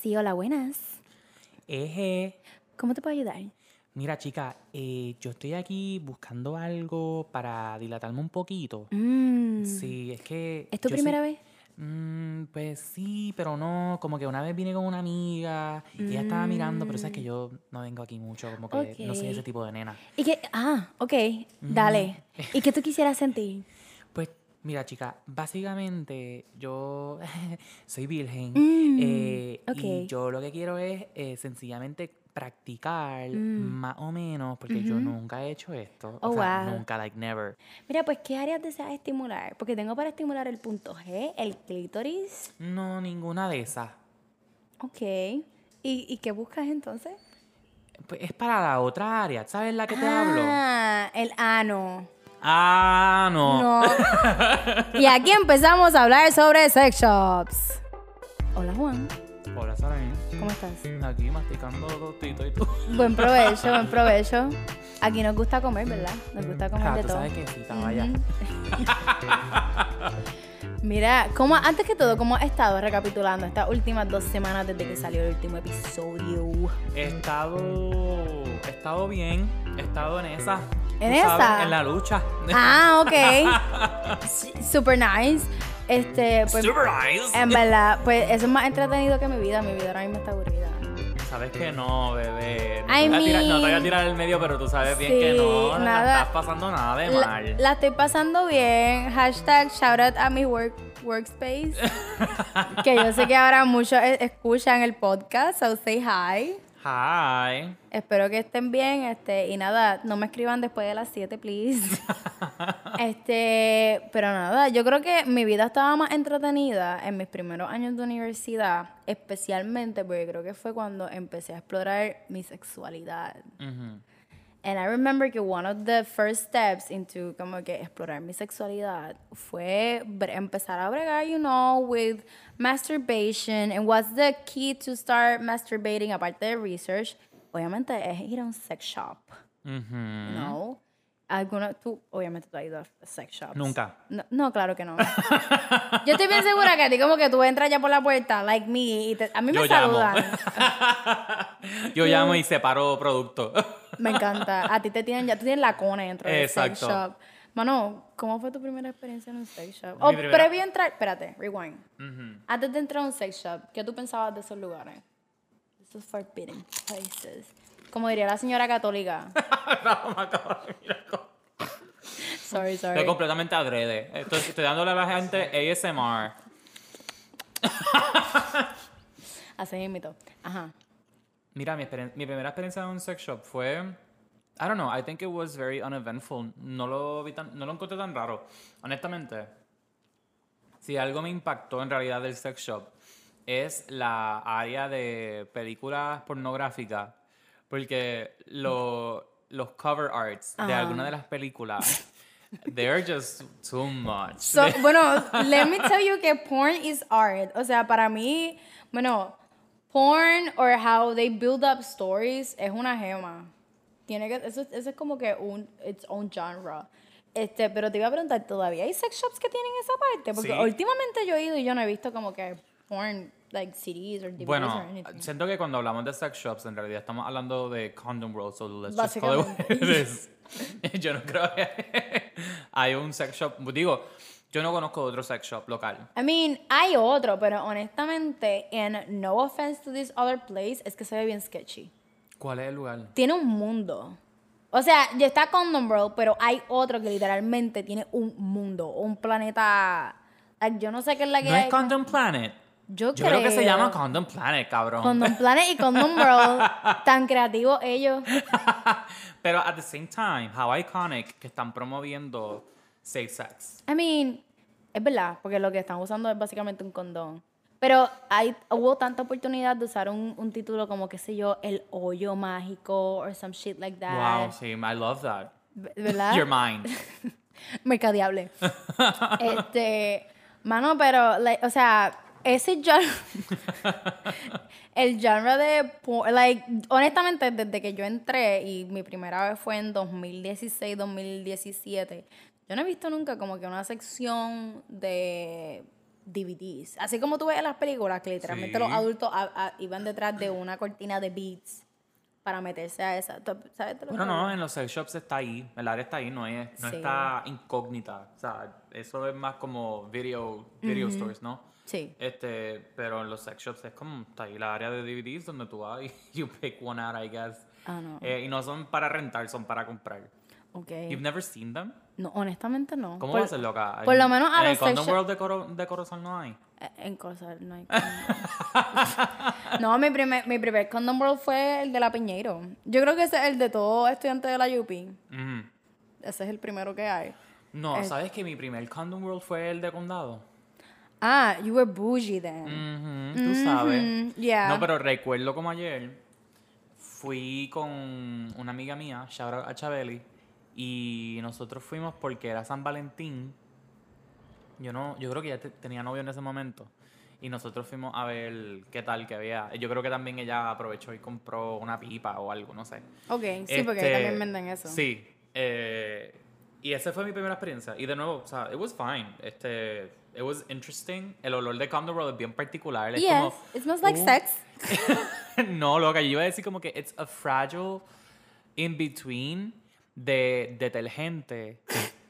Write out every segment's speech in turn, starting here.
Sí, hola, buenas. Eje. ¿Cómo te puedo ayudar? Mira, chica, eh, yo estoy aquí buscando algo para dilatarme un poquito. Mm, Sí, es que. ¿Es tu primera soy- vez? Mm, pues sí, pero no. Como que una vez vine con una amiga y ella estaba mirando, pero sabes que yo no vengo aquí mucho, como que no soy ese tipo de nena. ¿Y qué? Ah, ok, dale. ¿Y qué tú quisieras sentir? Mira, chica, básicamente yo soy virgen Mm, eh, y yo lo que quiero es eh, sencillamente practicar Mm. más o menos, porque yo nunca he hecho esto. Oh, o sea, wow. nunca, like never. Mira, pues, ¿qué áreas deseas estimular? Porque tengo para estimular el punto G, el clítoris. No, ninguna de esas. Ok. ¿Y, y qué buscas entonces? Pues es para la otra área, ¿sabes la que te hablo? Ah, el ano. Ah, no. No. y aquí empezamos a hablar sobre sex shops. Hola, Juan. Hola, Saraín. ¿Cómo estás? Aquí masticando tostito y tú. Buen provecho, buen provecho. Aquí nos gusta comer, ¿verdad? Nos gusta comer Ah, de tú todo. sabes que sí, vaya. Ujú. Mira, ¿cómo, antes que todo, ¿cómo has estado recapitulando estas últimas dos semanas desde que salió el último episodio? He estado. He estado bien. He estado en esa. ¿En tú sabes, esa? en la lucha. Ah, ok. Super nice. Este, pues, Super nice. en verdad, pues eso es más entretenido que mi vida. Mi vida ahora mismo está aburrida. Sabes que no, bebé. No, I te voy a tirar, no te voy a mean, tirar el medio, pero tú sabes bien que sí, no. No la estás pasando nada de La, mal. la estoy pasando bien. Hashtag shout out a mi work, workspace. que yo sé que ahora muchos e- escuchan el podcast, so say hi. Hi. Espero que estén bien. Este, y nada, no me escriban después de las 7, please. este, pero nada, yo creo que mi vida estaba más entretenida en mis primeros años de universidad, especialmente porque creo que fue cuando empecé a explorar mi sexualidad. Ujú. And I remember que one of the first steps into como que explorar mi sexualidad fue empezar a bregar, you know, with masturbation. And what's the key to start masturbating aparte de research? Obviamente es ir a un sex shop, mm-hmm. Ujú. ¿no? Alguna, tú, obviamente tú has ido a sex shops. Nunca. No, no, claro que no. Yo estoy bien segura que a ti como que tú entras ya por la puerta, like me, y te- a mí me Yo llamo. saludan. Yo llamo y separo producto. Me encanta. A ti te tienen, ya tú tienes la cone dentro del sex shop. Mano, ¿cómo fue tu primera experiencia en un sex shop? Mi O primera- previo a entrar, espérate, rewind. Antes de entrar a un sex shop, ¿qué tú pensabas de esos lugares? Esos forbidden places. Como diría la señora católica. sorry, sorry. Estoy completamente adrede. Estoy, estoy dándole a la gente ASMR. Así mismo. Ajá. Mira, mi, mi primera experiencia en un sex shop fue. I don't know, I think it was very uneventful. No lo, vi tan- no lo encontré tan raro. Honestamente, si algo me impactó en realidad del sex shop es la área de películas pornográficas. Porque lo- los cover arts de Ajá. algunas de las películas, they're just too much. So, bueno, let me tell you que porn is art. O sea, para mí, bueno, porn or how they build up stories es una gema. Tiene que, eso, eso es como que un its own genre. Este, pero te iba a preguntar, ¿todavía hay sex shops que tienen esa parte? Porque Sí. últimamente yo he ido y yo no he visto como que porn, like CDs or DVDs or Bueno, anything. siento que cuando hablamos de sex shops, en realidad estamos hablando de condom world, so let's just call it what Básicamente. it is. Yo no creo que hay un sex shop. Digo, yo no conozco otro sex shop local. I mean, hay otro, pero honestamente, and no offense to this other place, es que se ve bien sketchy. ¿Cuál es el lugar? tiene un mundo. O sea, ya está Condom World, pero hay otro que literalmente tiene un mundo, un planeta. like, yo no sé qué es la que No hay. es Condom Planet. Yo, Yo creo que se llama Condom Planet, cabrón. Condom Planet y Condom World. tan creativos ellos. Pero at the same time, how iconic que están promoviendo safe sex. I mean, es verdad, porque lo que están usando es básicamente un condón. Pero hay, hubo tanta oportunidad de usar un, un título como, qué sé yo, El Hoyo Mágico or some shit like that. Wow, sí, I love that. ¿Verdad? Your mind. mercadeable. este, mano, pero, like, o sea, ese genre, el genre de, like, honestamente, desde que yo entré y mi primera vez fue en 2016, 2017, yo no he visto nunca como que una sección de DVDs. Así como tú ves en las películas, que literalmente Sí. los adultos a- a- iban detrás de una cortina de beats para meterse a esa. ¿Tú- ¿Sabes? Bueno, no, en los sex shops está ahí, el área está ahí, no, es, no Sí. está incógnita. O sea, eso es más como video, video stores, ¿no? Sí. Este, pero en los sex shops es como, está ahí la área de DVDs donde tú vas y you pick one out, I guess. Ah, no. Eh, y no son para rentar, son para comprar. Ok. You've never seen them? No, honestamente no. ¿Cómo Por- va a ser loca? por lo menos a en el los sex World de, Coro, de Corozal no hay. Eh, En cosas, no hay. No, mi primer, mi primer condom world fue el de la Piñeiro. Yo creo que ese es el de todo estudiante de la UP. Ese es el primero que hay. No. ¿sabes que mi primer Condom World fue el de Condado? Ah, you were bougie then. Ujú, Tú sabes. Mm, yeah. No, pero recuerdo como ayer fui con una amiga mía, out a Chabeli, y nosotros fuimos porque era San Valentín. Yo no, yo creo que ya te- tenía novio en ese momento. Y nosotros fuimos a ver qué tal que había. Yo creo que también ella aprovechó y compró una pipa o algo, no sé. Ok, sí, porque Este, también venden eso. Sí. eh, y esa fue mi primera experiencia. Y de nuevo, o sea, it was fine. Este, it was interesting. El olor de Condom World es bien particular. Es Yes, como, it smells like uh, sex. no, loca, yo iba a decir como que it's a fragile in between de detergente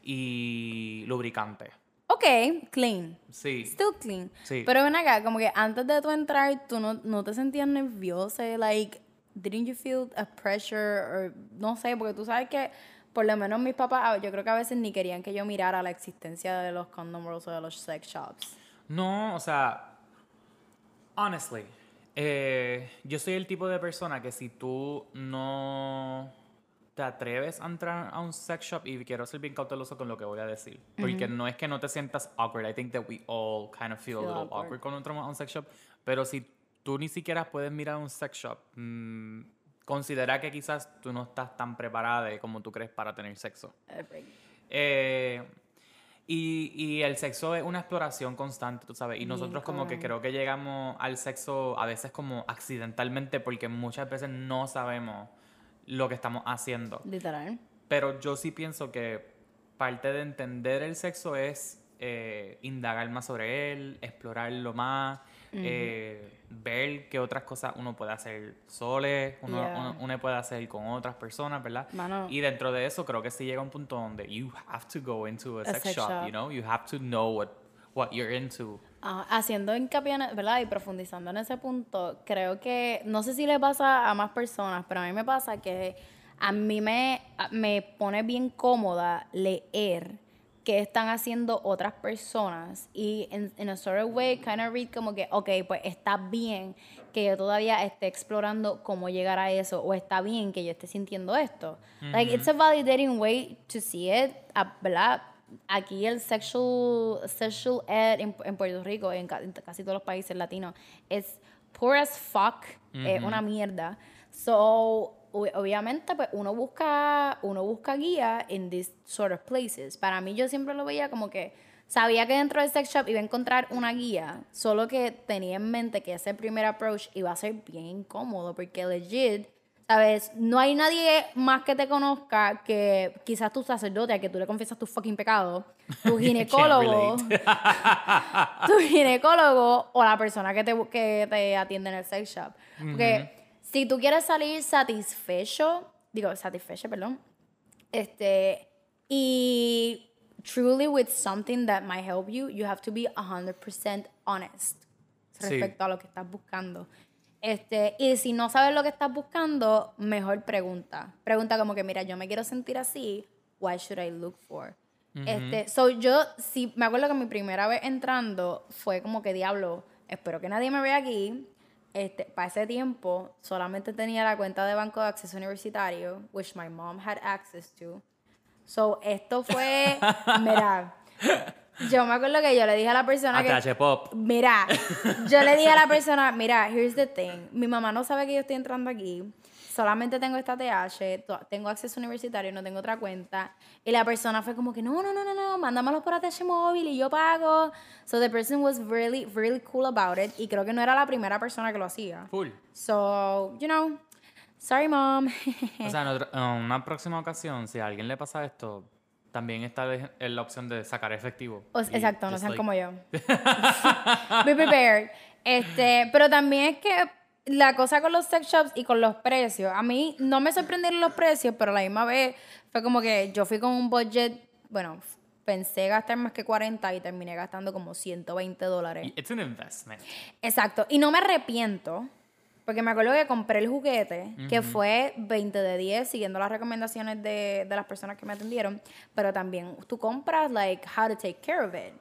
y lubricante. Ok, clean. Sí. Still clean. Sí. Pero ven acá, como que antes de tú entrar, tú no, no te sentías nerviosa. Like, didn't you feel a pressure? Or, no sé, porque tú sabes que, por lo menos mis papás, yo creo que a veces ni querían que yo mirara la existencia de los condom rolls o de los sex shops. No, o sea, honestly, eh, yo soy el tipo de persona que si tú no te atreves a entrar a un sex shop y quiero ser bien cauteloso con lo que voy a decir, porque no es que no te sientas awkward, I think that we all kind of feel, a Feel little awkward. awkward cuando entramos a un sex shop, pero si tú ni siquiera puedes mirar un sex shop, mm, considera que quizás tú no estás tan preparada como tú crees para tener sexo. Eh, y, y el sexo es una exploración constante, tú sabes. Y nosotros como que creo que llegamos al sexo a veces como accidentalmente porque muchas veces no sabemos lo que estamos haciendo. Literal. Pero yo sí pienso que parte de entender el sexo es eh, indagar más sobre él, explorarlo más, eh, ver qué otras cosas uno puede hacer sole, uno, Yeah. uno- uno puede hacer con otras personas, ¿verdad? Mano. Y dentro de eso creo que sí llega un punto donde you have to go into a, A sex, sex shop, shop. you know? You have to know what, what you're into. Ah, haciendo hincapié, ¿verdad? Y profundizando en ese punto, creo que, no sé si le pasa a más personas, pero a mí me pasa que a mí me, me pone bien cómoda leer qué están haciendo otras personas y en, a sort of way kind of read como que, ok, pues está bien que yo todavía esté explorando cómo llegar a eso o está bien que yo esté sintiendo esto. Like, it's a validating way to see it, ah, ¿verdad? aquí el sexual, sexual ed en, en Puerto Rico, en, en casi todos los países latinos, es poor as fuck, es una mierda. So, obviamente, pues uno busca, uno busca guía en these sort of places. Para mí, yo siempre lo veía como que sabía que dentro del sex shop iba a encontrar una guía, solo que tenía en mente que ese primer approach iba a ser bien incómodo, porque legit, ¿sabes? No hay nadie más que te conozca que quizás tu sacerdote, a que tú le confiesas tu fucking pecado, tu ginecólogo, tu ginecólogo o la persona que te, que te atiende en el sex shop. Porque si tú quieres salir satisfecho, digo, satisfecho, perdón, este, y truly with something that might help you, you have to be 100% honest Sí. respecto a lo que estás buscando. Este, y si no sabes lo que estás buscando, mejor pregunta. Pregunta como que, mira, yo me quiero sentir así, what should I look for? Este, so yo, sí, me acuerdo que mi primera vez entrando fue como que, diablo, espero que nadie me vea aquí. Este, para ese tiempo solamente tenía la cuenta de banco de acceso universitario, which my mom had access to. So, esto fue, mira, yo me acuerdo que yo le dije a la persona que... ATH Pop. Mira, yo le dije a la persona, mira, here's the thing. Mi mamá no sabe que yo estoy entrando aquí. Solamente tengo esta TH, tengo acceso universitario, no tengo otra cuenta. Y la persona fue como que, no, no, no, no, no, mándamelo por ATH móvil y yo pago. So the person was really, really cool about it. Y creo que no era la primera persona que lo hacía. Full. So, you know, sorry mom. O sea, en otra- en una próxima ocasión, si a alguien le pasa esto, también está la- opción de sacar efectivo. O- exacto, no sean like- como yo. Be prepared. Este, pero también es que la cosa con los sex shops y con los precios, a mí no me sorprendieron los precios, pero a la misma vez fue como que yo fui con un budget, bueno, pensé gastar más que 40 y terminé gastando como 120 dólares. It's an investment. Exacto, y no me arrepiento, porque me acuerdo que compré el juguete, que fue 20 de 10, siguiendo las recomendaciones de, de las personas que me atendieron, pero también tú compras, like, how to take care of it.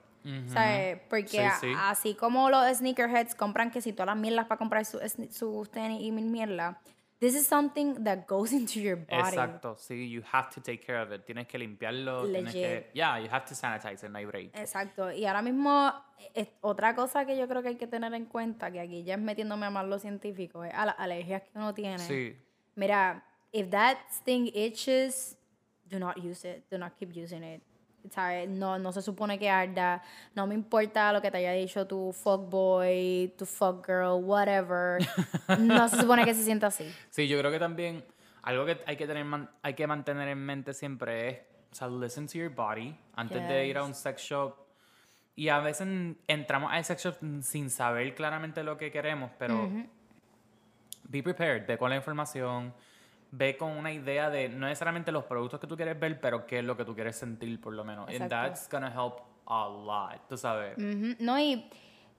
¿Sabes? Porque Sí, sí. así como los sneakerheads compran que si todas las mierdas para comprar sus sus tenis y mil mierdas, this is something that goes into your body. Exacto, sí, you have to take care of it. Tienes que limpiarlo, tienes Legit. que... Yeah, you have to sanitize it, no hay break. Exacto. Y ahora mismo, es- otra cosa que yo creo que hay que tener en cuenta, que aquí ya es metiéndome a más lo científico, es a las alergias que uno tiene. Sí. Mira, if that sting itches, do not use it. Do not keep using it. ¿Sabes? No, no se supone que arda. No me importa lo que te haya dicho tu fuckboy, tu fuckgirl, whatever. no se supone que se sienta así. Sí, yo creo que también algo que hay que tener hay que mantener en mente siempre es, o sea, listen to your body antes de ir a un sex shop. Y a veces entramos a sex shop sin saber claramente lo que queremos, pero be prepared, con la información, ve con una idea de no necesariamente los productos que tú quieres ver, pero qué es lo que tú quieres sentir por lo menos. And Exacto. that's gonna help a lot, tú sabes. No, y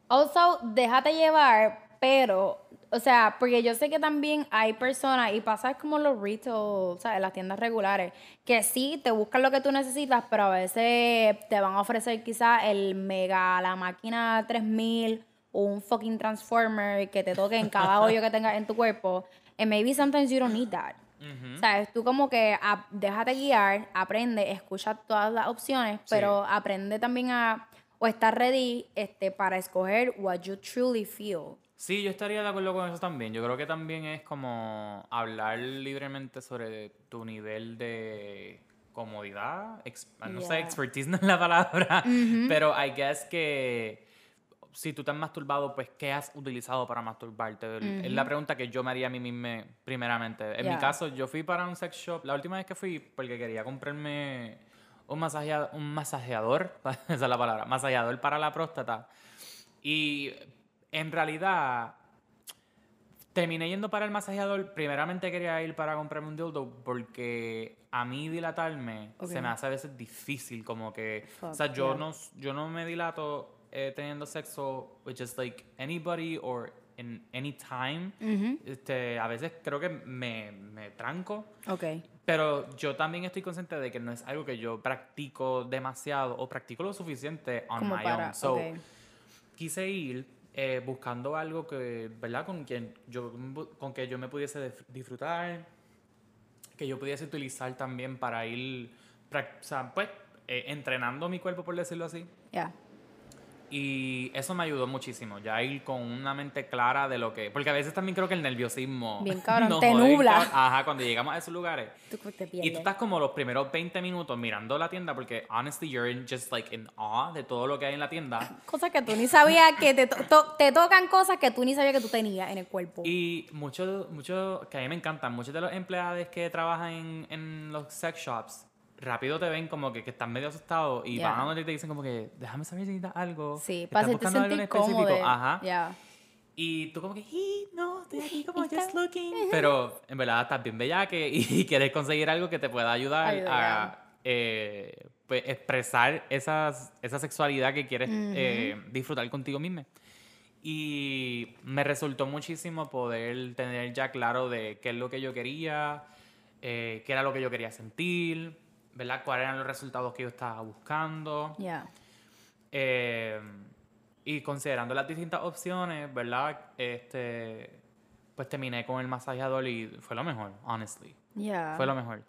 also, déjate llevar, pero, o sea, porque yo sé que también hay personas, y pasa como los retail, o sea, en las tiendas regulares, que sí te buscan lo que tú necesitas, pero a veces te van a ofrecer quizás el mega, la máquina 3000 o un fucking transformer que te toque en cada hoyo que tengas en tu cuerpo. And maybe sometimes you don't need that. ¿Sabes? Tú como que ap- déjate guiar, aprende, escucha todas las opciones, pero aprende también a o estar ready este, para escoger what you truly feel. Sí, yo estaría de acuerdo con eso también. Yo creo que también es como hablar libremente sobre tu nivel de comodidad. ex- no sé, expertise no es la palabra, pero I guess que si tú te has masturbado, pues ¿qué has utilizado para masturbarte? Es la pregunta que yo me haría a mí misma primeramente. En mi Yeah. caso, yo fui para un sex shop, la última vez que fui, porque quería comprarme un, masajea- un masajeador, esa es la palabra, masajeador para la próstata. Y en realidad terminé yendo para el masajeador. Primeramente quería ir para comprarme un dildo porque a mí dilatarme se me hace a veces difícil. Como que, o sea, yo, yeah. no, yo no me dilato eh, teniendo sexo with just like anybody or in any time. este, a veces creo que me, me tranco. Ok. Pero yo también estoy consciente de que no es algo que yo practico demasiado o practico lo suficiente on Como my para. own. So, ok. quise ir eh, buscando algo que, ¿verdad? Con quien yo, con que yo me pudiese disfrutar, que yo pudiese utilizar también para ir, o sea, pues, eh, entrenando mi cuerpo, por decirlo así. Ya. Y eso me ayudó muchísimo, ya ir con una mente clara de lo que... Porque a veces también creo que el nerviosismo... Bien cabrón, te jode bien nubla. cabrón. Ajá, cuando llegamos a esos lugares. Tú te Y tú estás como los primeros 20 minutos mirando la tienda porque, honestly, you're in just like in awe de todo lo que hay en la tienda. Cosas que tú ni sabías que te, to- to- te tocan cosas que tú ni sabías que tú tenías en el cuerpo. Y muchos, muchos, que a mí me encantan, muchos de los empleados que trabajan en, en los sex shops, rápido te ven como que, que están medio asustados y Yeah. van a donde te dicen como que, déjame saber si necesitas algo. sí, ¿Estás para hacerte buscando algo en específico?" cómodo. Ajá. Ya. Y tú como que, "Sí, no, estoy aquí como Está- just looking. Pero en verdad estás bien bella que y quieres conseguir algo que te pueda ayudar a eh, pues, expresar esas, esa sexualidad que quieres eh, disfrutar contigo misma. Y me resultó muchísimo poder tener ya claro de qué es lo que yo quería, eh, qué era lo que yo quería sentir, ¿verdad? Cuáles eran los resultados que yo estaba buscando. Eh, y considerando las distintas opciones, ¿verdad? Este, pues terminé con el masajeador y fue lo mejor, honestly. Fue lo mejor.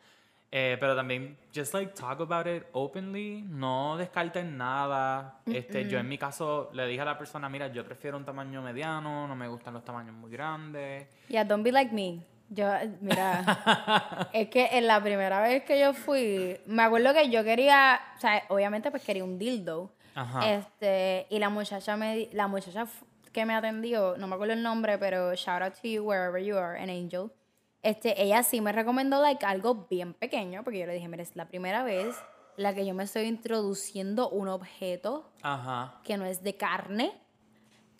Eh, pero también, just like talk about it openly, no descarten nada. Este, yo en mi caso le dije a la persona, mira, yo prefiero un tamaño mediano, no me gustan los tamaños muy grandes. Yeah, don't be like me. Yo, mira, es que en la primera vez que yo fui, me acuerdo que yo quería, o sea, obviamente pues quería un dildo. Ajá. Este, y la muchacha me la muchacha que me atendió, no me acuerdo el nombre, pero shout out to you wherever you are, an angel. Este, ella sí me recomendó like algo bien pequeño, porque yo le dije, mira, es la primera vez, la que yo me estoy introduciendo un objeto Ajá. que no es de carne.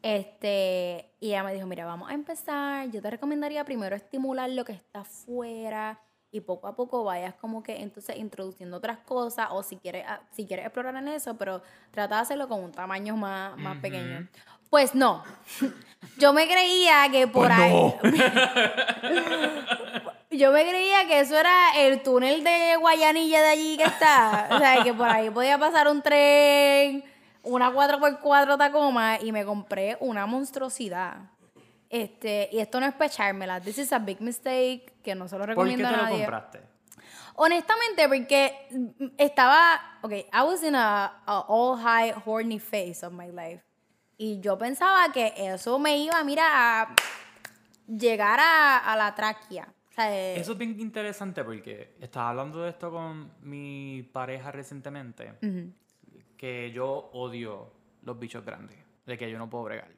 Este, y ella me dijo, mira, vamos a empezar. Yo te recomendaría primero estimular lo que está afuera y poco a poco vayas como que entonces introduciendo otras cosas o si quieres, ah, si quieres explorar en eso, pero trata de hacerlo con un tamaño más, más pequeño. Pues no. Yo me creía que por Pues ahí... no. Yo me creía que eso era el túnel de Guayanilla de allí que está. O sea, que por ahí podía pasar un tren, una 4x4 Tacoma y me compré una monstruosidad. Este, y esto no es pechármela. This is a big mistake que no se lo ¿Por qué recomiendo te a lo nadie. compraste? Honestamente, porque mm, estaba, ok, I was in a, a all high horny phase of my life. Y yo pensaba que eso me iba, mira, a llegar a, a la tráquea. O sea, eh, Eso es bien interesante porque estaba hablando de esto con mi pareja recientemente. Que yo odio los bichos grandes. De que yo no puedo bregar.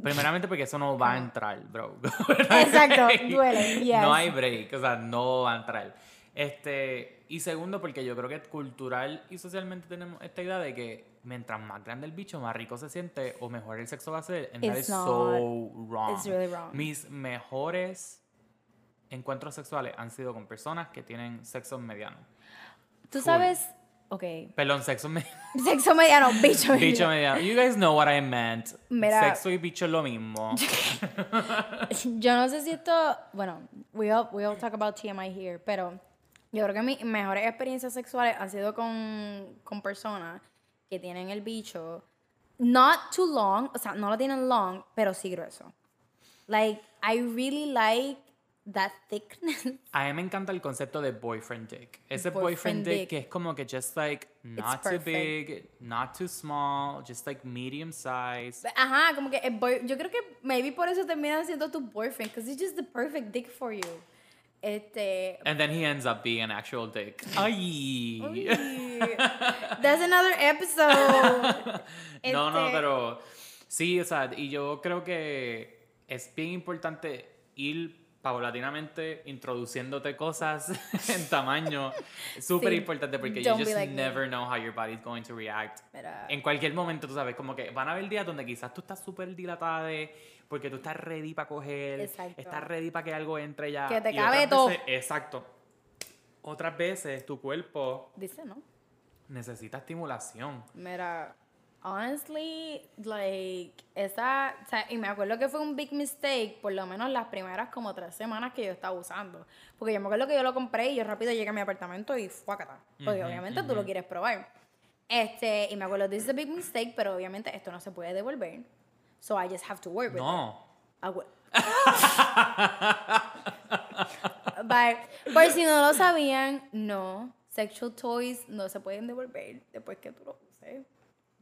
Primeramente porque eso no va a entrar, bro. Exacto, duele, yes. No hay break, o sea, no va a entrar. Este, y segundo, porque yo creo que cultural y socialmente tenemos esta idea de que mientras más grande el bicho, más rico se siente o mejor el sexo va a ser. And that It's is not. so wrong. It's really wrong. Mis mejores encuentros sexuales han sido con personas que tienen sexo mediano. Tú full. sabes, ok, Perdón, sexo mediano. sexo mediano, bicho mediano. bicho mediano. You guys know what I meant. Mira. Sexo y bicho es lo mismo. Yo no sé si esto, bueno, we all, we all talk about TMI here, pero yo creo que mis mejores experiencias sexuales han sido con, con personas que tienen el bicho not too long, o sea, no lo tienen long, pero sí grueso. Like, I really like that thickness. A mí me encanta el concepto de boyfriend dick. Ese Boyfriend boyfriend, dick, dick. que es como que just like not too big, not too small, just like medium size. Ajá, como que boy- yo creo que maybe por eso terminan siendo tu boyfriend, because it's just the perfect dick for you. Este, And then he ends up being an actual dick. Ay. That's another episode. No, no, Este- pero sí, o sea, y yo creo que es bien importante ir paulatinamente introduciéndote cosas en tamaño. Súper Sí. importante porque you Don't be just like me. never know how your body's going to react. Mira. En cualquier momento, tú sabes, como que van a haber días donde quizás tú estás súper dilatada de- porque tú estás ready para coger, Exacto. estás ready para que algo entre ya. Que te y cabe todo. veces- exacto. Otras veces tu cuerpo Dice, ¿no? necesita estimulación. Mira, honestly, like, esa, o sea, y me acuerdo que fue un big mistake, por lo menos las primeras como tres semanas que yo estaba usando. Porque yo me acuerdo que yo lo compré y yo rápido llegué a mi apartamento y fuácata. Porque obviamente tú lo quieres probar. Este, y me acuerdo, this is a big mistake, pero obviamente esto no se puede devolver. So I just have to work with it. No. Ah, we- Bye. Por si no lo sabían, no. Sexual toys no se pueden devolver después que tú lo uses.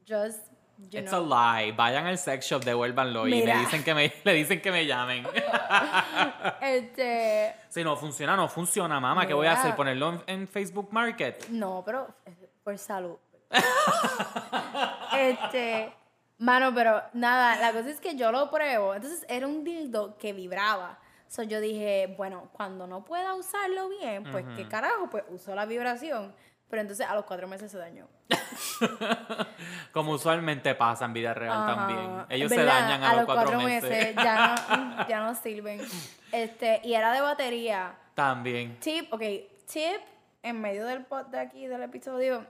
Just, you It's know. a lie. Vayan al sex shop, devuélvanlo y Mira. le dicen que me, le dicen que me llamen. Este, si no funciona, no funciona, mamá. ¿Qué voy a hacer? ¿Ponerlo en, en Facebook Market? no, pero eh, por salud. este, mano, pero nada, la cosa es que yo lo pruebo. Entonces era un dildo que vibraba. So yo dije, bueno, cuando no pueda usarlo bien, pues qué carajo, pues uso la vibración. Pero entonces a los cuatro meses se dañó. Como usualmente pasa en vida real Ajá. también. Ellos se dañan a, los cuatro, meses. ya, no, ya no sirven. Este, y era de batería. también. Tip, ok, tip en medio del pod de aquí del episodio,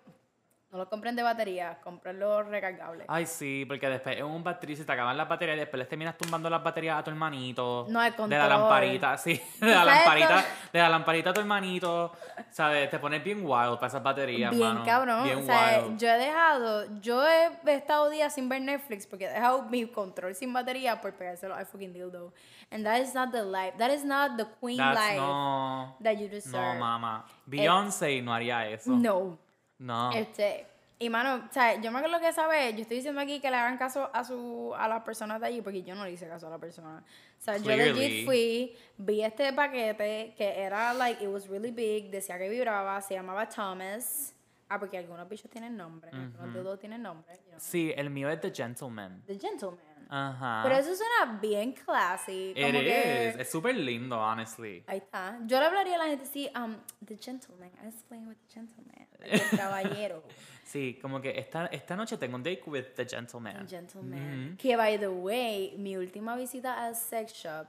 no lo compren de batería, comprenlo recargable. Ay, sí, porque después en un batería se te acaban las baterías y después les terminas tumbando las baterías a tu hermanito. No, De control. la lamparita, sí. De la ¿Sabes lamparita, de la lamparita a tu hermanito. ¿Sabes? Te pones bien wild para esas baterías, Bien mano. cabrón. Bien o sea, wild. yo he dejado, yo he estado días sin ver Netflix porque he dejado mi control sin batería por pegárselo al fucking dildo. And that is not the life. That is not the queen That's life no. that you No, deserve. mamá. Beyoncé no haría eso. No. No. Este, y mano, o sea, yo me acuerdo que esa vez, yo estoy diciendo aquí que le hagan caso a su a las personas de allí porque yo no le hice caso a la persona. O sea, yo Clearly. legit fui, vi este paquete que era like it was really big, decía que vibraba, se llamaba Thomas. Ah, porque algunos bichos tienen nombre, algunos dedos tienen nombre. you know. Sí, el mío es The Gentleman. The Gentleman. Ajá. Pero eso suena bien classy. It Como que... is. Es súper lindo, honestly. Ahí está. Yo le hablaría a la gente así, um, the gentleman. I was playing with the gentleman. El caballero. Sí, como que esta, esta noche tengo un date with the gentleman. gentleman. Que by the way, mi última visita al sex shop,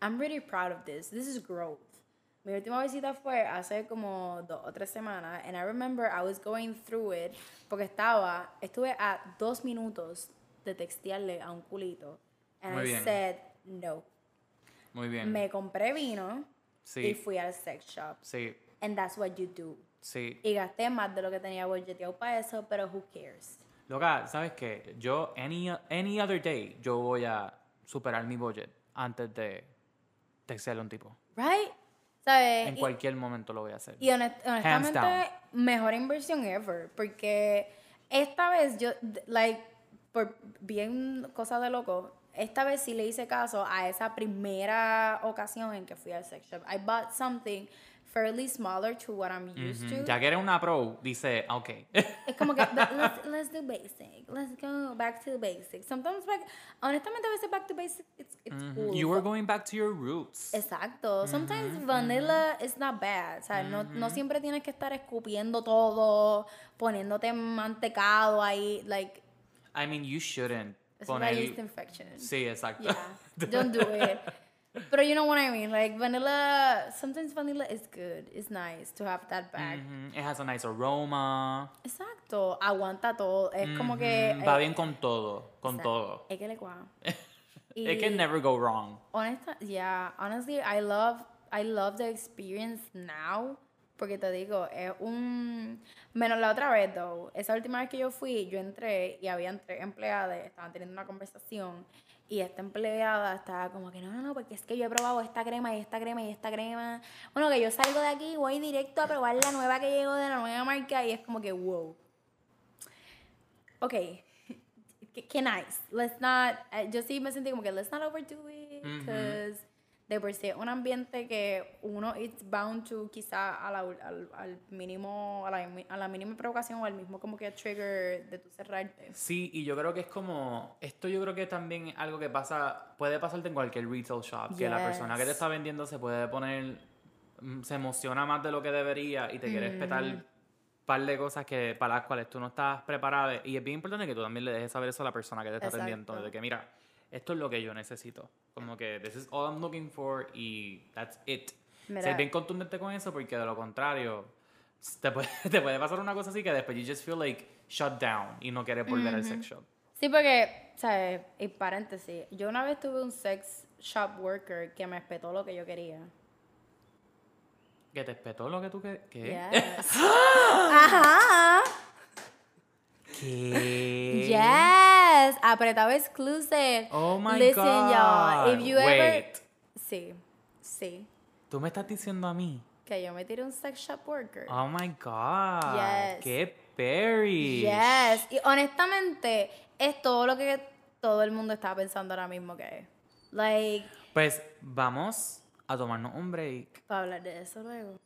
I'm really proud of this. This is growth. Mi última visita fue hace como dos o tres semanas, and I remember I was going through it porque estaba, estuve a dos minutos de textearle a un culito, and Muy I bien. said no. Muy bien. Me compré vino y Sí, fui al sex shop, sí, and that's what you do. Sí. Y gasté más de lo que tenía budgeteado para eso, pero who cares? Loca, ¿sabes qué? Yo, any, any other day, yo voy a superar mi budget antes de textearle a un tipo. Right? ¿Sabes? En Y- cualquier momento lo voy a hacer. Y honest- honestamente, mejor inversión ever. Porque esta vez yo, like, por bien cosa de loco, esta vez sí le hice caso a esa primera ocasión en que fui al sex shop. I bought something fairly smaller to what I'm used Ujú. to. Ya que eres una pro, dice, ok. Es como que, let's, let's do basic. Let's go back to the basics. Sometimes, back, honestamente, a veces back to basic, it's, it's cool. you were going back to your roots. Exacto. Sometimes vanilla is not bad. O sea, no, no siempre tienes que estar escupiendo todo, poniéndote mantecado ahí. Like, I mean, you shouldn't it's poner... used infection. Sí, exacto. Yeah. Don't do it. Pero you know what I mean. Like, vanilla, sometimes vanilla is good. It's nice to have that back. Ujú, It has a nice aroma. Exacto. Aguanta todo. Es como que. Mm, Va eh, bien con todo, con exacto. todo. Es que le cuadra. It can never go wrong. Honesta, yeah, honestly, I love, I love the experience now. Porque te digo, es un... Menos la otra vez, though. Esa última vez que yo fui, yo entré y habían tres empleadas, estaban teniendo una conversación. Y esta empleada estaba como que, no, no, no, porque es que yo he probado esta crema y esta crema y esta crema. Bueno, que yo salgo de aquí y voy directo a probar la nueva que llegó de la nueva marca. Y es como que, wow. Ok. Qué, qué nice. Let's not. eh, Yo sí me sentí como que let's not overdo it. Because de por sí es un ambiente que uno it's bound to quizá a la, al, al mínimo, a la, a la mínima provocación o al mismo como que trigger de tu cerrarte. Sí, y yo creo que es como, esto yo creo que también es algo que pasa, puede pasarte en cualquier retail shop, que la persona que te Yes. está vendiendo se puede poner, mm, se emociona más de lo que debería y te quiere espetar un par de cosas que, para las cuales tú no estás preparada. Y es bien importante que tú también le dejes saber eso a la persona que te está atendiendo, de que mira, esto es lo que yo necesito. Como que this is all I'm looking for y that's it. Mira. Ser bien contundente con eso porque de lo contrario te puede, te puede pasar una cosa así que después you just feel like shut down y no quieres volver al sex shop. Sí, porque, ¿sabes? Y paréntesis, yo una vez tuve un sex shop worker que me espetó lo que yo quería. Que te espetó lo que tú que ¿Qué? Yes. Ajá. ¿Qué? Apretado exclusive. Oh my Listen, y'all, if God. you ever Wait. Sí. Sí. Tú me estás diciendo a mí. Que yo me tiré un sex shop worker. Oh my god. Yes. Qué berry. Yes. Y honestamente, es todo lo que todo el mundo está pensando ahora mismo que es. Like, Pues vamos a tomarnos un break para hablar de eso luego.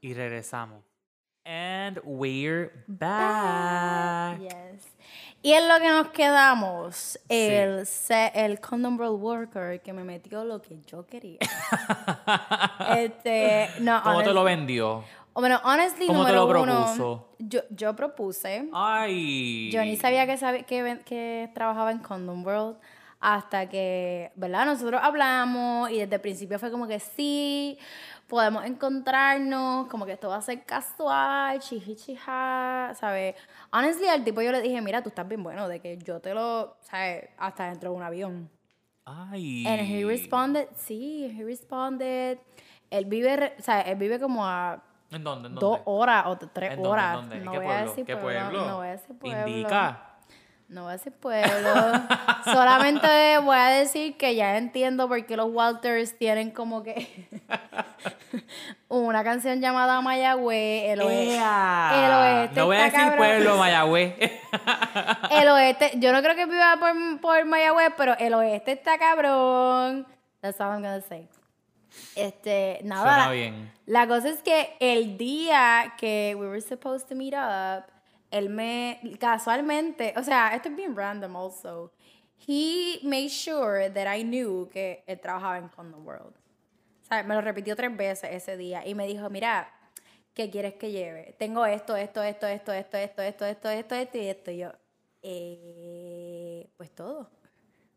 y regresamos. And we're back. Yes. Y en lo que nos quedamos, el, se- el condom worker que me metió lo que yo quería. este, no, ¿Cómo te lo vendió? bueno, honestly, ¿Cómo te lo uno, propuso? yo, yo propuse. Ay. Yo ni sabía que, sabe- que, que trabajaba en Condom World hasta que, ¿verdad? Nosotros hablamos y desde el principio fue como que sí, podemos encontrarnos, como que esto va a ser casual, chiji chija, ¿sabes? Honestly, al tipo yo le dije, mira, tú estás bien bueno, de que yo te lo, ¿sabes? Hasta dentro de un avión. Ay. And he responded, sí, he responded. Él vive, o sea, él vive como a ¿En dónde? ¿En dónde? dos horas o tres ¿En dónde? horas. ¿En dónde? ¿En No qué voy a pueblo? decir ¿Qué pueblo, pueblo? No voy a decir pueblo. Indica. No voy a decir pueblo. Solamente voy a decir que ya entiendo por qué los Walters tienen como que una canción llamada Mayagüez. El oeste. El oeste No voy a decir cabrón. pueblo, Mayagüez. El oeste, yo no creo que viva por, por Mayagüez, pero el oeste está cabrón. That's all I'm gonna say. Este, nada. Suena bien. La cosa es que el día que we were supposed to meet up, él me casualmente, o sea, esto es bien random also. he made sure that I knew que él trabajaba en Condom World. O sea, me lo repitió tres veces ese día y me dijo, mira, ¿qué quieres que lleve? Tengo esto, esto, esto, esto, esto, esto, esto, esto, esto, esto y esto. Y yo, eh, pues todo.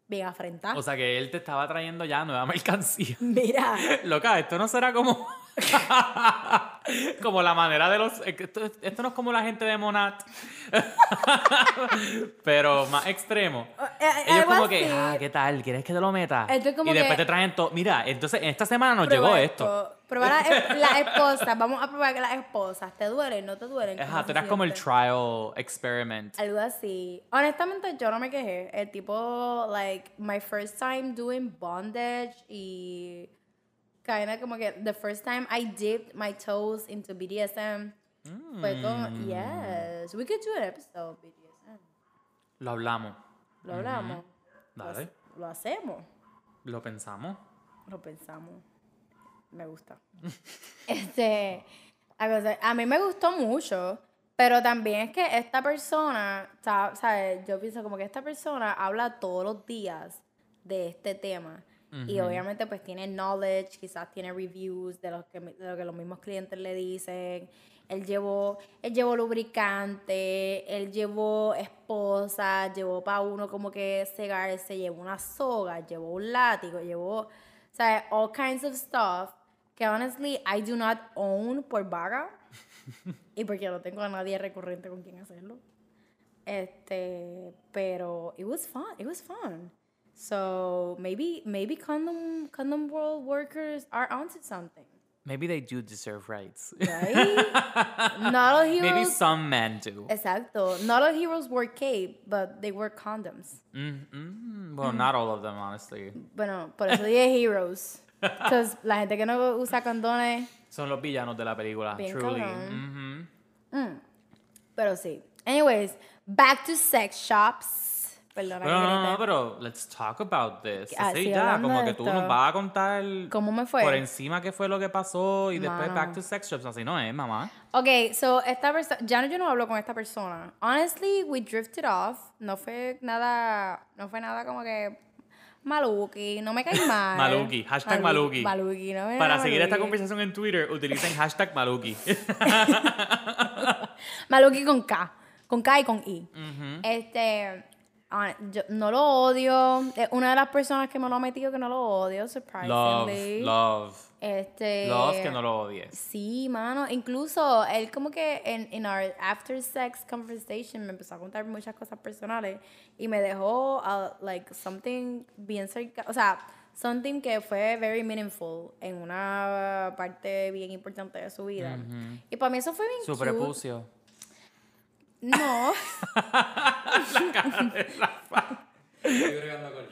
Bien afrentado. O sea que él te estaba trayendo ya nueva mercancía. Mira, Loca, esto no será como. como la manera de los. es que Esto, esto no es como la gente de Monat. Pero más extremo. eh, Ellos algo como que, así. ah, ¿qué tal? ¿Quieres que te lo meta? Esto como y después que- te traen todo. Mira, entonces en esta semana nos prueba llegó esto. Prueba la, es- la esposa. Vamos a probar que las esposas te duelen, no te duelen. ¿Cómo Ajá, tú eras como el trial experiment. Algo así. Honestamente, yo no me quejé. El tipo, like, my first time doing bondage y kinda como que the first time I dipped my toes into BDSM fue como, Mm. yes, we could do an episode BDSM. Lo hablamos. Lo hablamos. Lo, Dale. hace- lo hacemos. Lo pensamos. Lo pensamos. Me gusta. este, a mí me gustó mucho, pero también es que esta persona, sa- ¿sabes? Yo pienso como que esta persona habla todos los días de este tema. Y obviamente pues tiene knowledge, quizás tiene reviews de, los que, de lo que los mismos clientes le dicen. Él llevó, él llevó lubricante, él llevó esposa, llevó para uno como que cegarse, llevó una soga, llevó un látigo, llevó, o sea, all kinds of stuff que honestly I do not own por vaga y porque no tengo a nadie recurrente con quien hacerlo. Este, pero it was fun. It was fun. So maybe maybe condom condom world workers are onto something, Maybe they do deserve rights. right? not all heroes. Maybe some men do. Exacto. Not all heroes wear cape, but they wear condoms. Mm, mm, well, not all of them, honestly. Bueno, por eso dije heroes. Because la gente que no usa condones, Son los villanos de la película, truly. cabrón. Mhm. pero sí. Anyways, back to sex shops. Perdona Pero que no, no, pero let's talk about this. Ah, Sí, sí, ya, como que tú esto. nos vas a contar ¿Cómo me fue? por encima qué fue lo que pasó y después back to sex shops. Así no es, mamá. Ok, so esta persona, ya no, yo no hablo con esta persona. Honestly, we drifted off. No fue nada, no fue nada como que maluki, no me caí mal. Maluki, hashtag maluki. Maluki, no me Para seguir esta conversación en Twitter, utilicen hashtag Maluki. Maluki con K, con K y con I. Este, yo no lo odio. Es una de las personas que me lo ha metido que no lo odio, love, surprisingly. love. Este, Love que no lo odies. Sí, mano. Incluso él como que en in our after sex conversation me empezó a contar muchas cosas personales y me dejó uh, like something bien cerca, o sea, something que fue very meaningful en una parte bien importante de su vida. Y para mí eso fue bien Su prepucio. No. Estoy bregando con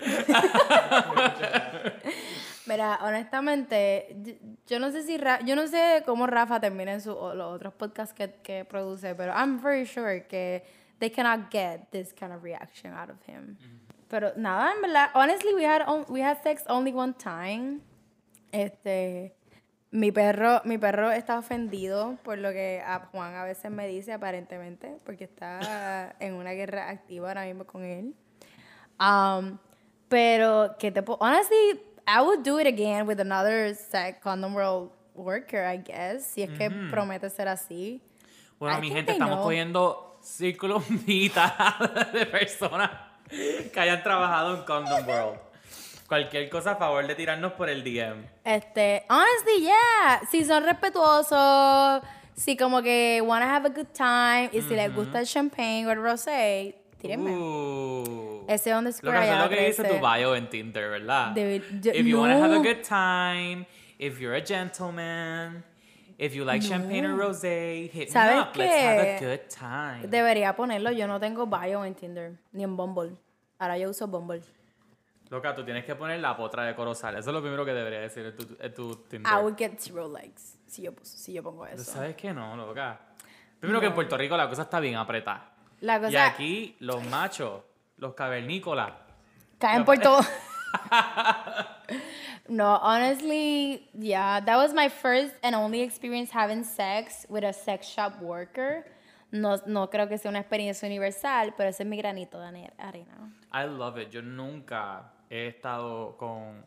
Mira, honestamente, yo, no sé si Ra- yo no sé cómo Rafa termina en su, los otros podcasts que, que produce, pero I'm very sure que they cannot get this kind of reaction out of him. Pero nada, en verdad, honestly, we had on- we had sex only one time. Este, mi perro, mi perro está ofendido por lo que a Juan a veces me dice aparentemente, porque está en una guerra activa ahora mismo con él. Um, pero que te puedo, honestly, I would do it again with another sex condom world worker, I guess, si es que promete ser así. Bueno, I mi gente, estamos know. cogiendo círculos mitad de personas que hayan trabajado en Condom World. Cualquier cosa a favor de tirarnos por el DM. Este, honestly, yeah, si son respetuosos, si como que wanna have a good time, y si les gusta el champagne o el rosé, tírenme. Uh. Ese Lo underscore que, eso es allá lo que dice tu 13. bio en Tinder, ¿verdad? Yo- if you want to have a no. good time, if you're a gentleman, if you like champagne or rosé, hit me ¿Sabes up. Let's have a qué? good time. Debería ponerlo, yo no tengo bio en Tinder, ni en Bumble. Ahora yo uso Bumble. Loca, tú tienes que poner la potra de Corozal. Eso es lo primero que debería decir en tu, en tu Tinder. I would get zero likes si yo, si yo pongo ¿Tú eso. ¿Sabes qué no, loca? Primero que en Puerto Rico la cosa está bien apretada. La Y cosa aquí los machos, los cavernícolas. caen por todo. no, honestly, yeah, that was my first and only experience having sex with a sex shop worker. No, no creo que sea una experiencia universal, pero ese es mi granito de arena. I love it. Yo nunca he estado con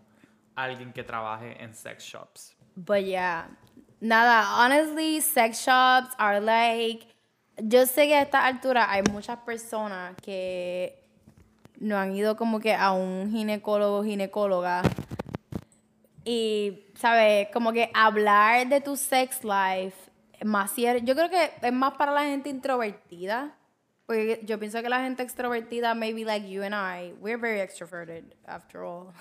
alguien que trabaje en sex shops. But yeah, nada, honestly, sex shops are like. Yo sé que a esta altura hay muchas personas que no han ido como que a un ginecólogo, ginecóloga. Y, ¿sabes? Como que hablar de tu sex life, más cier- yo creo que es más para la gente introvertida. Porque yo pienso que la gente extrovertida, maybe like you and I, we're very extroverted after all.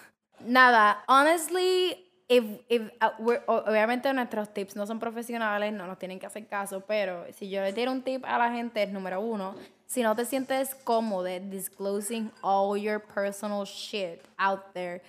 Nada, honestly, if, if, uh, obviamente nuestros tips no son profesionales, no nos tienen que hacer caso, pero si yo le tiro un tip a la gente es número uno, si no te sientes cómodo disclosing all your personal shit out there,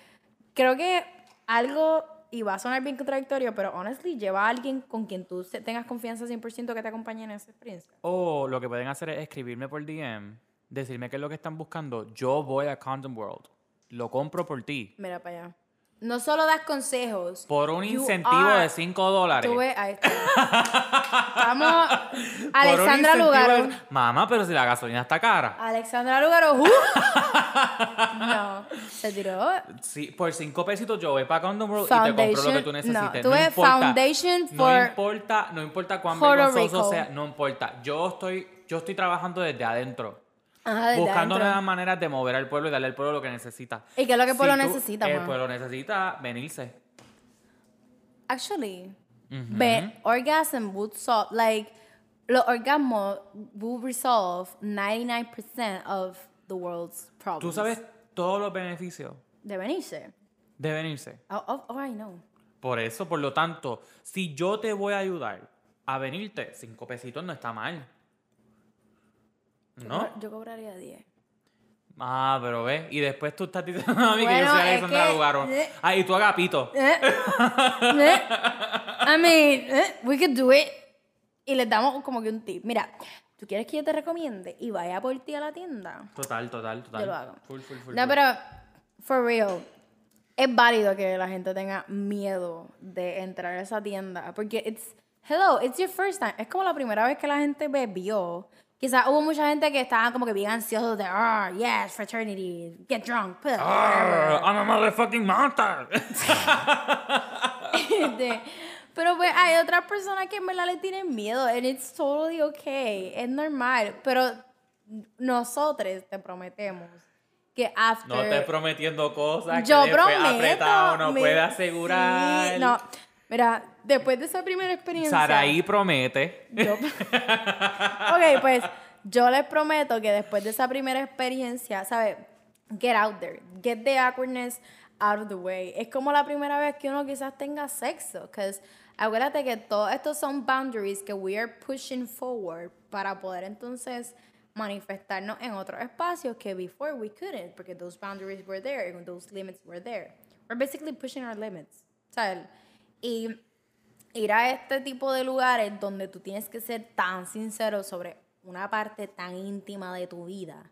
creo que algo, y va a sonar bien contradictorio, pero honestly, lleva a alguien con quien tú tengas confianza 100% que te acompañe en esa experiencia. O lo que pueden hacer es escribirme por DM, decirme qué es lo que están buscando. Yo voy a Condom World. Lo compro por ti. Mira para allá. No solo das consejos. Por un incentivo are- de 5 dólares. Tú ves, ahí está. Un Alexandra Lugaro. de- Mamá, pero si la gasolina está cara. Alexandra Lugaro. ¡uh! no, se tiró. Sí, por 5 pesitos yo voy para Condom World y te compro lo que Foundation- tú no, necesites. tú ves importa, Foundation no importa, no importa cuán vergonzoso sea, no importa. Yo estoy, yo estoy trabajando desde adentro. Ajá, buscando nuevas maneras de mover al pueblo y darle al pueblo lo que necesita. ¿Y qué es lo que el pueblo Si tú- necesita, El pueblo necesita venirse. Actually, but orgasm would solve, like, los orgasmos would resolve 99% of the world's problems. Tú sabes todos los beneficios De venirse. de venirse. Oh, oh, oh, I know. Por eso, por lo tanto, si yo te voy a ayudar a venirte, cinco pesitos no está mal. ¿No? Yo cobraría 10. Ah, pero ves, y después tú estás diciendo a mí que yo Bueno, soy Alexandra que- Lugaro. Ah, y tú agapito. Eh, eh, I mean, eh, we could do it. Y les damos como que un tip. Mira, ¿tú quieres que yo te recomiende y vaya por ti a la tienda? Total, total, total. Yo lo hago. Full, full, full, No, full. pero, for real, es válido que la gente tenga miedo de entrar a esa tienda. Porque it's, hello, it's your first time. Es como la primera vez que la gente bebió. Quizás hubo mucha gente que estaba como que bien ansiosos de, ah, yes, fraternity, get drunk, whatever". Ah, I'm a motherfucking monster. Este, Pero pues hay otras personas que en verdad le tienen miedo. And it's totally okay. Es normal. Pero nosotros te prometemos que after. no te prometiendo cosas Yo que prometo. apretado no mi- puede asegurar. Sí, no. Mira, después de esa primera experiencia. Saraí promete. Yo- ok, pues yo les prometo que después de esa primera experiencia, ¿sabes? Get out there. Get the awkwardness out of the way. Es como la primera vez que uno quizás tenga sexo. Because acuérdate que todos estos son boundaries que we are pushing forward para poder entonces manifestarnos en otros espacios que before we couldn't. Porque those boundaries were there and those limits were there. We're basically pushing our limits. ¿Sabes? Y ir a este tipo de lugares donde tú tienes que ser tan sincero sobre una parte tan íntima de tu vida.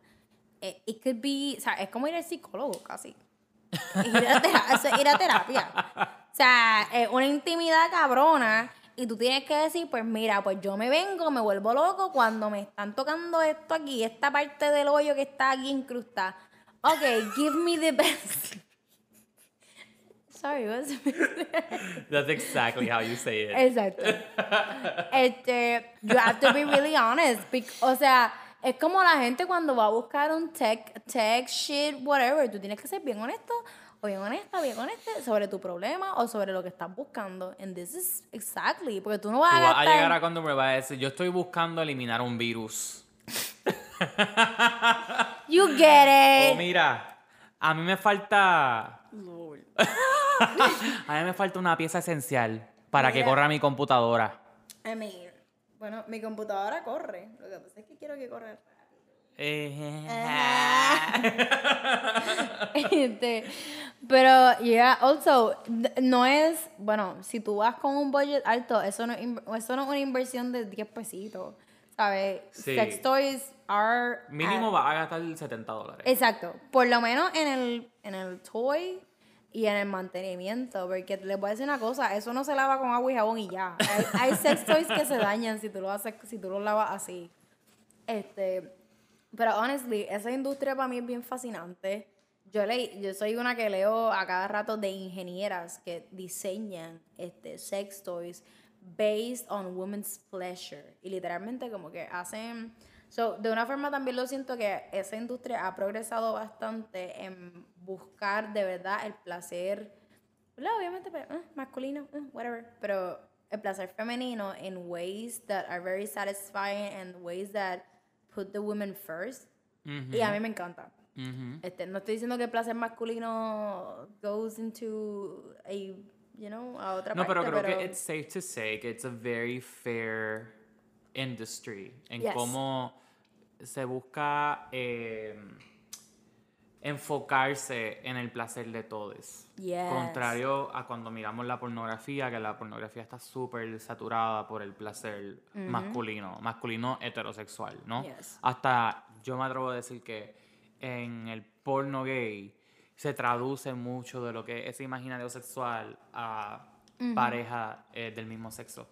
eh, It could be, o sea, es como ir al psicólogo casi. Ir a, tera- eso es ir a terapia. O sea, es una intimidad cabrona y tú tienes que decir, pues mira, pues yo me vengo, me vuelvo loco cuando me están tocando esto aquí, esta parte del hoyo que está aquí incrustada. Ok, give me the best. Sorry, what's That's exactly how you say it. Exacto. Este, you have to be really honest. o sea, es como la gente cuando va a buscar un tech, tech shit, whatever. Tú tienes que ser bien honesto o bien honesta, bien honesta sobre tu problema o sobre lo que estás buscando. And this is exactly. Porque tú no vas Tú a vas a gastar. llegar a cuando me vas a decir, yo estoy buscando eliminar un virus. You get O it. mira, a mí me falta... a mí me falta una pieza esencial para que Mira. corra mi computadora. I mean, bueno, mi computadora corre. Lo que pasa es que quiero que corra Eh, Este, pero, yeah, also, no es, bueno, si tú vas con un budget alto, eso no, eso no es una inversión de 10 pesitos, ¿sabes? Sí. Sex toys are... Mínimo at- va a gastar 70 dólares. Exacto, por lo menos en el, en el toy y en el mantenimiento, porque les voy a decir una cosa, eso no se lava con agua y jabón y ya. Hay, hay sex toys que se dañan si tú lo haces, si tú lo lavas así. Este, pero honestly, esa industria para mí es bien fascinante. Yo leí, yo soy una que leo a cada rato de ingenieras que diseñan este sex toys based on women's pleasure y literalmente como que hacen so, de una forma también lo siento que esa industria ha progresado bastante en buscar de verdad el placer ¿verdad? obviamente pues, eh, masculino eh, whatever. Pero el placer femenino in ways that are very satisfying and ways that put the women first. Y a mí me encanta. Este, no estoy diciendo que el placer masculino goes into a, you know, a otra No, parte, pero creo que it's safe to say que it's a very fair industry en Yes. cómo se busca eh, enfocarse en el placer de todos. Yes. Contrario a cuando miramos la pornografía, que la pornografía está súper saturada por el placer masculino, masculino heterosexual, ¿no? Yes. Hasta yo me atrevo a decir que en el porno gay se traduce mucho de lo que es ese imaginario sexual a pareja eh, del mismo sexo.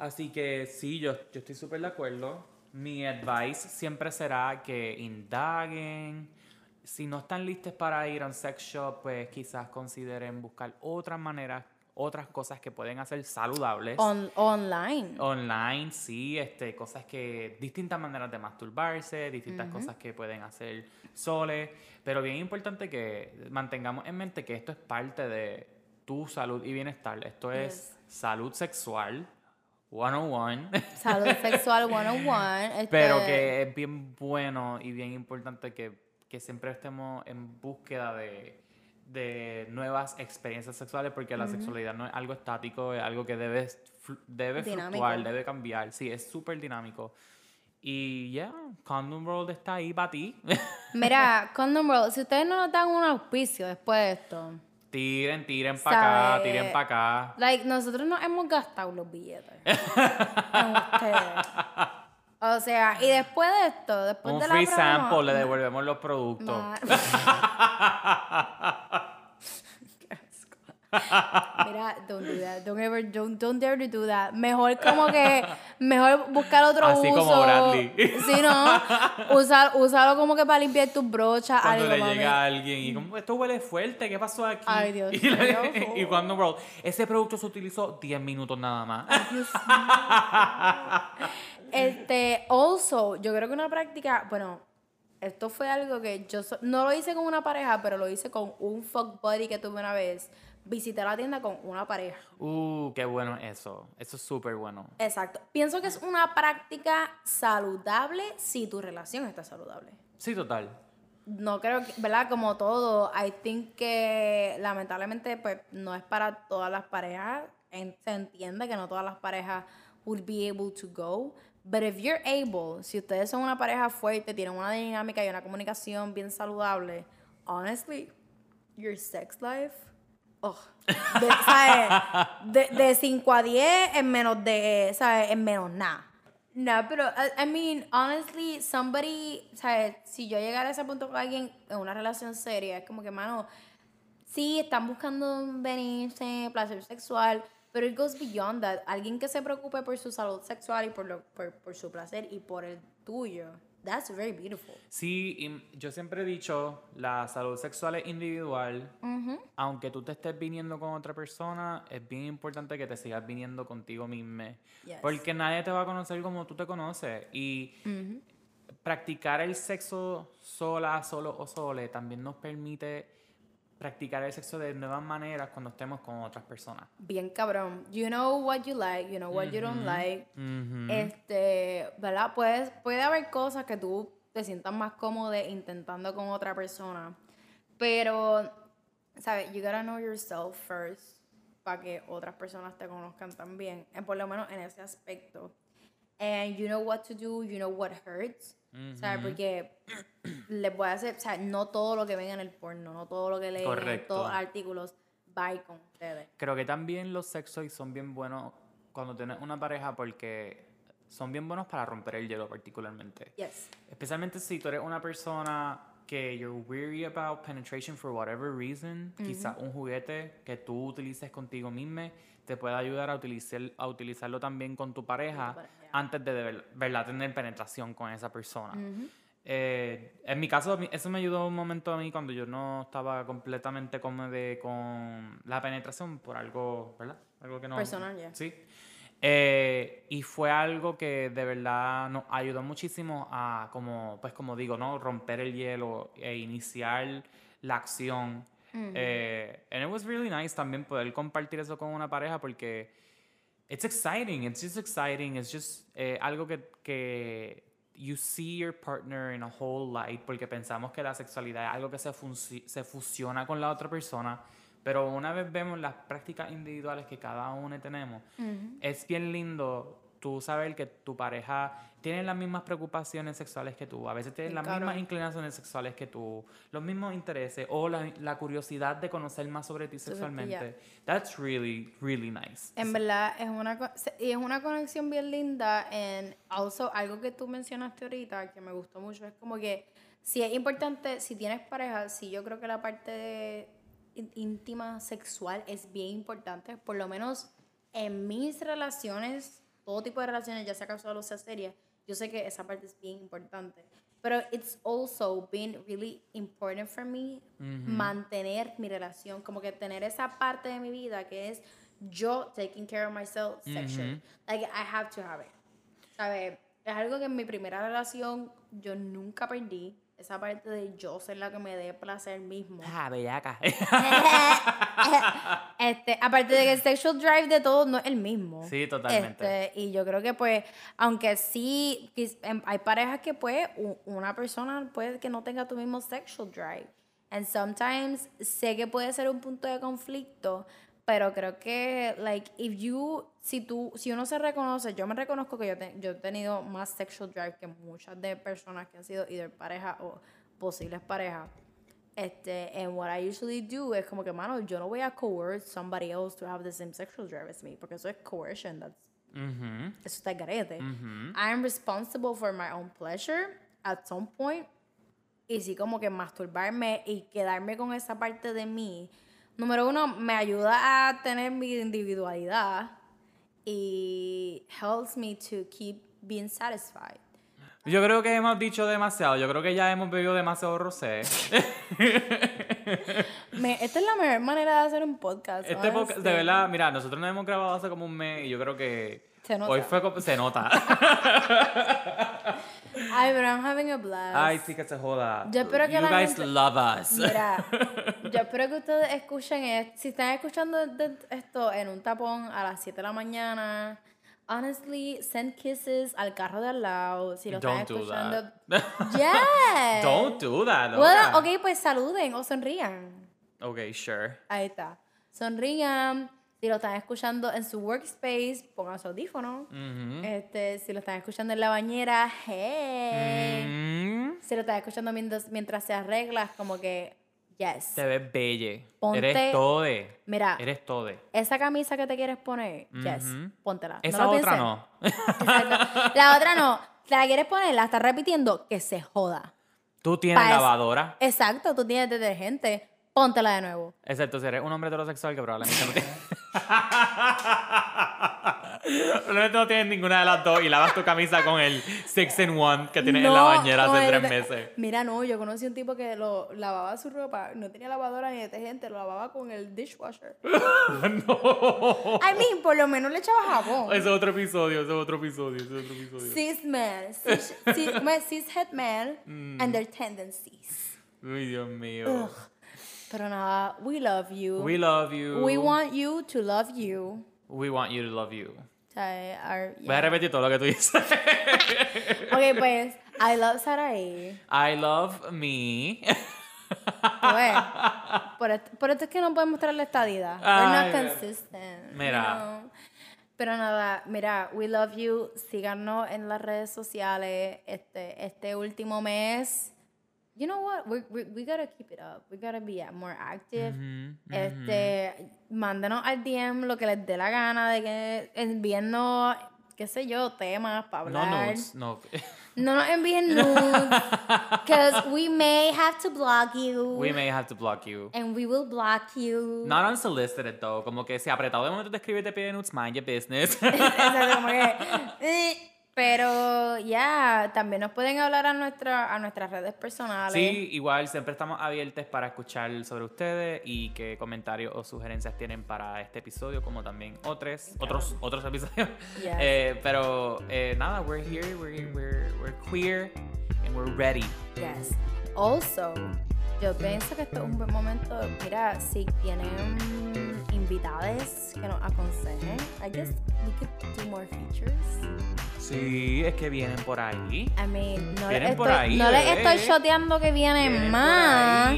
Así que sí, yo, yo estoy súper de acuerdo. Mi advice siempre será que indaguen. Si no están listos para ir a un sex shop, pues quizás consideren buscar otras maneras, otras cosas que pueden hacer saludables. On- online. Online, sí, este, cosas que, distintas maneras de masturbarse, distintas cosas que pueden hacer soles, pero bien importante que mantengamos en mente que esto es parte de tu salud y bienestar. Esto es salud sexual, 101, Salud sexual 101. Este, pero que es bien bueno y bien importante que, que siempre estemos en búsqueda de, de nuevas experiencias sexuales, porque la sexualidad no es algo estático, es algo que debe, debe Dinámico. fluctuar, debe cambiar. Sí, es súper dinámico. Y ya, Condom World está ahí para ti. Mira, Condom World, si ustedes no nos dan un auspicio después de esto, tiren, tiren para acá, tiren para acá. like, nosotros nos hemos gastado los billetes en ustedes. O sea, y después de esto, después Un de la free promo- sample, le devolvemos los productos. Mira, don't do that. Don't ever, don't, don't dare to do that. Mejor como que, mejor buscar otro Así uso. como Bradley. Sí, ¿no? Usar, usarlo como que para limpiar tus brochas. Cuando algo, le mami. llega alguien y como, esto huele fuerte, ¿qué pasó aquí? Ay, Dios y, y cuando World, ese producto se utilizó 10 minutos nada más. Este, also, yo creo que una práctica, bueno, esto fue algo que yo so- no lo hice con una pareja, pero lo hice con un fuck buddy que tuve una vez. Visité la tienda con una pareja. Uh, qué bueno eso. Eso es súper bueno. Exacto. Pienso que es una práctica saludable si tu relación está saludable. Sí, total. No creo que, ¿verdad? Como todo, I think que lamentablemente pues no es para todas las parejas. Se entiende que no todas las parejas will be able to go. But if you're able, si ustedes son una pareja fuerte, tienen una dinámica y una comunicación bien saludable, honestly, your sex life, oh, de, ¿sabes? De, de 5 a 10 en menos de, ¿sabes? En menos nada. No, pero, I, mean, honestly, somebody, ¿sabes? Si yo llegara a ese punto con alguien en una relación seria, es como que, mano, sí, están buscando venirse, placer sexual, pero it goes beyond that. Alguien que se preocupe por su salud sexual y por, lo, por su placer y por el tuyo. That's very beautiful. Sí, y yo siempre he dicho, la salud sexual es individual. Aunque tú te estés viniendo con otra persona, es bien importante que te sigas viniendo contigo mismo. Yes. Porque nadie te va a conocer como tú te conoces. Y practicar el sexo sola, solo o sole también nos permite practicar el sexo de nuevas maneras cuando estemos con otras personas. Bien cabrón. You know what you like, you know what you don't like. Este, ¿verdad? Puedes, puede haber cosas que tú te sientas más cómodo intentando con otra persona. Pero, ¿sabes? You gotta know yourself first para que otras personas te conozcan también. Eh, Por lo menos en ese aspecto. And you know what to do, you know what hurts. ¿Sabes? Porque les voy a hacer, o sea, no todo lo que ven en el porno, no todo lo que leen en los artículos va con ustedes. Creo que también los sexos son bien buenos cuando tienes una pareja porque son bien buenos para romper el hielo particularmente. Yes. Especialmente si tú eres una persona que you're weary about penetration for whatever reason, quizá un juguete que tú utilices contigo mismo te puede ayudar a, utilizar, a utilizarlo también con tu pareja antes de, ver- verdad tener penetración con esa persona. Eh, en mi caso, eso me ayudó un momento a mí cuando yo no estaba completamente cómodo con la penetración por algo, ¿verdad? Algo que no... Personal, ya. Sí. Eh, y fue algo que de verdad nos ayudó muchísimo a, como, pues como digo, ¿no? Romper el hielo e iniciar la acción. Eh, and it was really nice también poder compartir eso con una pareja porque it's exciting, it's just exciting, it's just eh, algo que, que you see your partner in a whole light porque pensamos que la sexualidad es algo que se, se fusiona con la otra persona, pero una vez vemos las prácticas individuales que cada uno tenemos, es bien lindo tú saber que tu pareja tiene las mismas preocupaciones sexuales que tú, a veces tiene las mismas inclinaciones sexuales que tú, los mismos intereses o la, la curiosidad de conocer más sobre ti sexualmente. That's really, really nice. En verdad es una es una conexión bien linda en also algo que tú mencionaste ahorita que me gustó mucho es como que si es importante si tienes pareja si yo creo que la parte de íntima sexual es bien importante por lo menos en mis relaciones todo tipo de relaciones ya sea casual o sea seria yo sé que esa parte es bien importante pero it's also been really important for me mantener mi relación, como que tener esa parte de mi vida que es yo taking care of myself sexually. Like I have to have it. ¿Sabes? Es algo que en mi primera relación yo nunca perdí. Esa parte de yo ser la que me dé placer mismo. Ah, bellaca. Este, aparte de que el sexual drive de todos no es el mismo. Sí, totalmente. Este, y yo creo que pues, aunque sí, em, hay parejas que pues una persona puede que no tenga tu mismo sexual drive. And sometimes sé que puede ser un punto de conflicto, pero creo que, like, if you, si tú, si uno se reconoce, yo me reconozco que yo, te- yo he tenido más sexual drive que muchas de personas que han sido either pareja o posibles parejas. Este, and what I usually do es como que, mano, yo no voy a coerce somebody else to have the same sexual drive as me, porque eso es coercion, that's, Ujú, eso está garete. ujú. I am responsible for my own pleasure at some point. Y sí, como que masturbarme y quedarme con esa parte de mí. Número uno, me ayuda a tener mi individualidad y helps me to keep being satisfied. Yo creo que hemos dicho demasiado. Yo creo que ya hemos bebido demasiado rosé. Me- esta es la mejor manera de hacer un podcast. Este podcast, de verdad, mira, nosotros nos hemos grabado hace como un mes y yo creo que Se nota. hoy fue como, se nota. Ay, pero I'm having a blast. Ay, sí que se joda. Yo espero que you la guys gente- love us. Mira, yo espero que ustedes escuchen esto. Si están escuchando esto en un tapón a las 7 de la mañana, honestly, send kisses al carro de al lado. Si lo están Don't do escuchando. that. Yes. Don't do that. Bueno, loca. ok, pues saluden o sonrían. Ok, sure. Ahí está. Sonrían. Si lo están escuchando en su workspace, pongan su audífono. Este, si lo están escuchando en la bañera, hey. Mm, Si lo estás escuchando mientras, mientras se arreglas, como que, yes. te ves belle. Ponte- Eres tode. Mira, Eres tode. esa camisa que te quieres poner, yes, póntela. No Esa lo otra no. Exacto. La otra no. Te la quieres poner, la estás repitiendo, que se joda. Tú tienes Pa' lavadora. Exacto, tú tienes detergente, póntela de nuevo. Excepto si eres un hombre heterosexual que probablemente no tiene. No tienes ninguna de las dos y lavas tu camisa con el Six in One que tienes en la No, bañera no, hace el tres meses. Mira, no, yo conocí un tipo que lo lavaba su ropa, no tenía lavadora ni detergente, lo lavaba con el dishwasher. no. I mean, por lo menos le echaba jabón. Ese es otro episodio, ese es otro episodio, ese es otro episodio. Cis man, cis, cis, cishet man Mm. and their tendencies. Uy, Dios mío. Ugh. Pero nada, we love you. We love you. We want you to love you. We want you to love you. O sea, our- Voy a repetir todo lo que tú dices. Ok, pues, I love Saraí. I love me. Pues, por, esto, por esto es que no podemos traer la estadidad. We're not mira. consistent. you Mira. know. Pero nada, mira, we love you. Síganos en las redes sociales. Este, este último mes. You know what? We, we, we gotta keep it up. We gotta be more active. Ujú, Este, mándenos al DM lo que les dé la gana de que enviarnos, qué sé yo, temas para No hablar. nudes, no. No nos envíen nudes. Because we may have to block you. We may have to block you. And we will block you. Not unsolicited though, como que si apretado de momento te escribe te pide nudes, mind your business. Exacto, como que, eh, pero ya, también nos pueden hablar a, nuestra, a nuestras redes personales. Sí, igual siempre estamos abiertos para escuchar sobre ustedes y qué comentarios o sugerencias tienen para este episodio, como también otros, otros, otros episodios. Yes. Eh, pero eh, nada, we're here, we're, we're, we're queer and we're ready. Yes. Also, yo pienso que esto es un buen momento. Mira, si tienen que nos aconsejen, I guess we could do more features. Sí, es que vienen por ahí. I mean, no, les por estoy, ahí, no les estoy shoteando que vienen Vienen por más,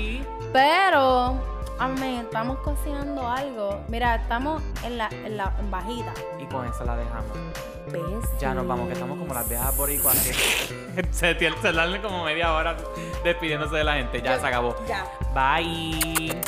pero, I mean, estamos cocinando algo. Mira, estamos en la, en la en bajita. Y con eso la dejamos. Ya nos vamos, que estamos como las viejas boricuas. que se, se como media hora despidiéndose de la gente. Ya se acabó. Ya. Bye.